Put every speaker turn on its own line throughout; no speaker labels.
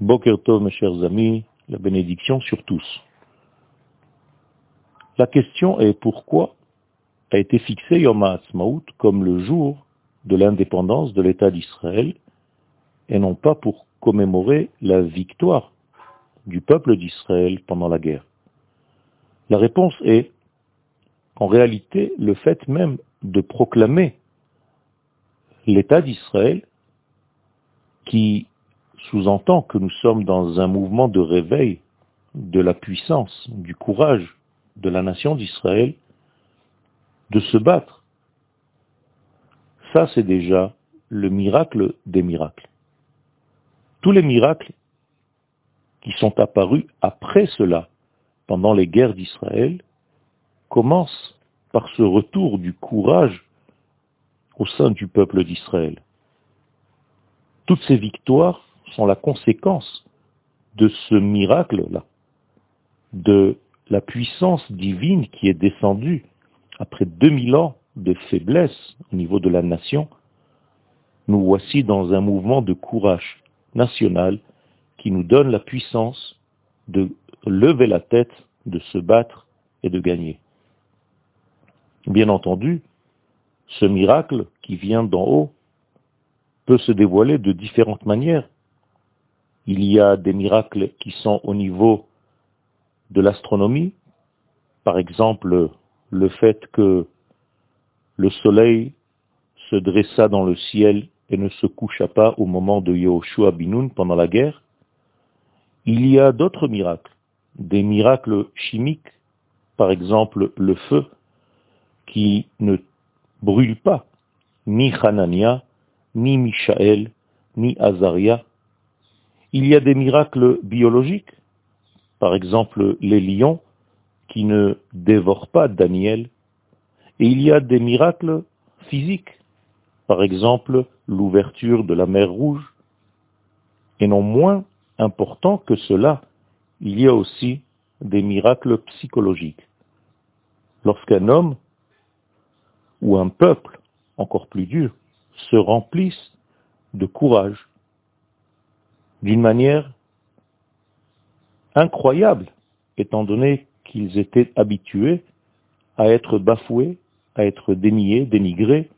Boker Tov, mes chers amis, la bénédiction sur tous. La question est pourquoi a été fixé Yom HaAtzmaut comme le jour de l'indépendance de l'État d'Israël et non pas pour commémorer la victoire du peuple d'Israël pendant la guerre? La réponse est qu'en réalité, le fait même de proclamer l'État d'Israël, qui sous-entend que nous sommes dans un mouvement de réveil de la puissance, du courage de la nation d'Israël, de se battre. Ça, c'est déjà le miracle des miracles. Tous les miracles qui sont apparus après cela, pendant les guerres d'Israël, commencent par ce retour du courage au sein du peuple d'Israël. Toutes ces victoires sont la conséquence de ce miracle-là, de la puissance divine qui est descendue après 2000 ans de faiblesse au niveau de la nation. Nous voici dans un mouvement de courage national qui nous donne la puissance de lever la tête, de se battre et de gagner. Bien entendu, ce miracle qui vient d'en haut peut se dévoiler de différentes manières. Il y a des miracles qui sont au niveau de l'astronomie, par exemple le fait que le soleil se dressa dans le ciel et ne se coucha pas au moment de Yehoshua Binoun pendant la guerre. Il y a d'autres miracles, des miracles chimiques, par exemple le feu, qui ne brûle pas ni Hanania, ni Michaël, ni Azaria. Il y a des miracles biologiques, par exemple les lions qui ne dévorent pas Daniel, et il y a des miracles physiques, par exemple l'ouverture de la mer Rouge, et non moins important que cela, il y a aussi des miracles psychologiques. Lorsqu'un homme ou un peuple, encore plus dur, se remplissent de courage d'une manière incroyable, étant donné qu'ils étaient habitués à être bafoués, à être déniés, dénigrés,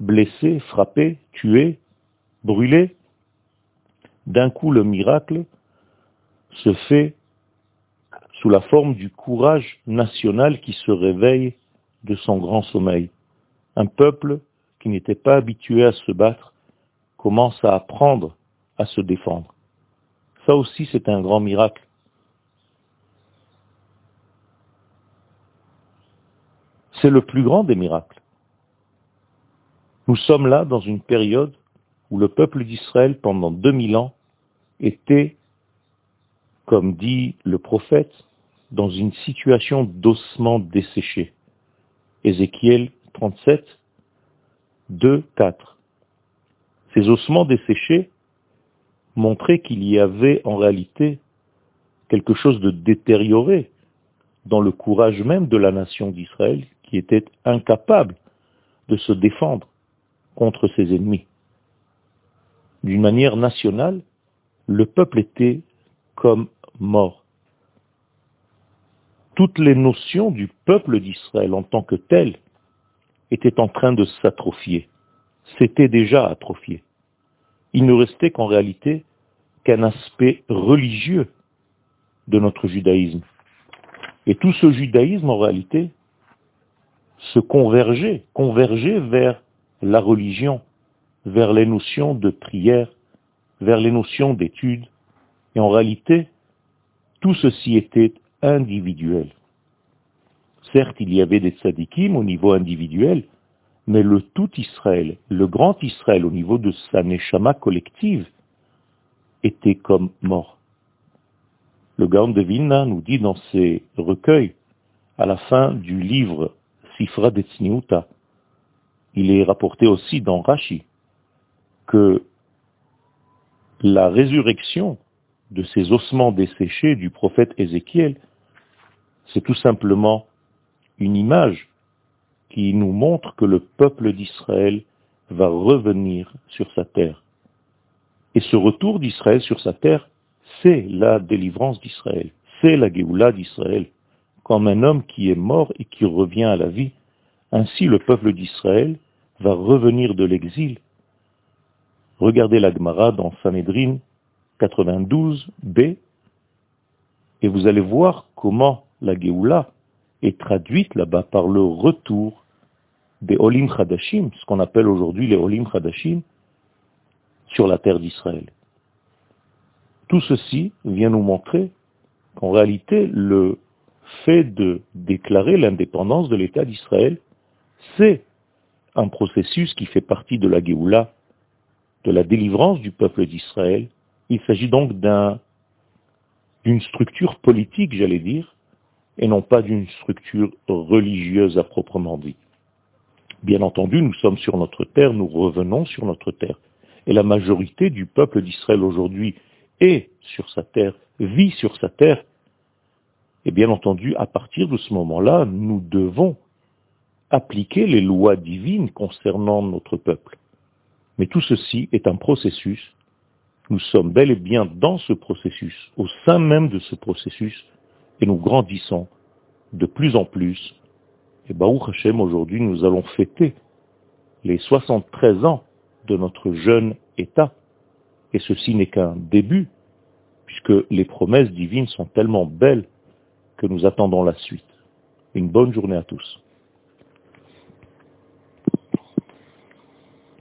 blessés, frappés, tués, brûlés. D'un coup, le miracle se fait sous la forme du courage national qui se réveille de son grand sommeil. Un peuple qui n'était pas habitué à se battre commence à apprendre à se défendre. Ça aussi, c'est un grand miracle. C'est le plus grand des miracles. Nous sommes là dans une période où le peuple d'Israël, pendant 2000 ans, était, comme dit le prophète, dans une situation d'ossement desséché. Ézéchiel 37, 2, 4. Ces ossements desséchés montraient qu'il y avait en réalité quelque chose de détérioré dans le courage même de la nation d'Israël qui était incapable de se défendre contre ses ennemis. D'une manière nationale, le peuple était comme mort. Toutes les notions du peuple d'Israël en tant que tel était en train de s'atrophier. C'était déjà atrophié. Il ne restait qu'en réalité qu'un aspect religieux de notre judaïsme. Et tout ce judaïsme, en réalité, se convergeait, convergeait vers la religion, vers les notions de prière, vers les notions d'étude. Et en réalité, tout ceci était individuel. Certes, il y avait des tzadikim au niveau individuel, mais le tout Israël, le grand Israël au niveau de sa neshama collective, était comme mort. Le Gaon de Vilna nous dit dans ses recueils, à la fin du livre Sifra de il est rapporté aussi dans Rashi, que la résurrection de ces ossements desséchés du prophète Ézéchiel, c'est tout simplement une image qui nous montre que le peuple d'Israël va revenir sur sa terre. Et ce retour d'Israël sur sa terre, c'est la délivrance d'Israël, c'est la Géoula d'Israël, comme un homme qui est mort et qui revient à la vie. Ainsi le peuple d'Israël va revenir de l'exil. Regardez la Gemara dans Sanhedrin 92b, et vous allez voir comment la Géoula est traduite là-bas par le retour des Olim Chadashim, ce qu'on appelle aujourd'hui les Olim Chadashim, sur la terre d'Israël. Tout ceci vient nous montrer qu'en réalité, le fait de déclarer l'indépendance de l'État d'Israël, c'est un processus qui fait partie de la Géoula, de la délivrance du peuple d'Israël. Il s'agit donc d'une structure politique, j'allais dire, et non pas d'une structure religieuse à proprement dit. Bien entendu, nous sommes sur notre terre, nous revenons sur notre terre. Et la majorité du peuple d'Israël aujourd'hui est sur sa terre, vit sur sa terre. Et bien entendu, à partir de ce moment-là, nous devons appliquer les lois divines concernant notre peuple. Mais tout ceci est un processus. Nous sommes bel et bien dans ce processus, au sein même de ce processus, et nous grandissons de plus en plus. Et Baruch Hashem, aujourd'hui, nous allons fêter les 73 ans de notre jeune État. Et ceci n'est qu'un début, puisque les promesses divines sont tellement belles que nous attendons la suite. Une bonne journée à tous.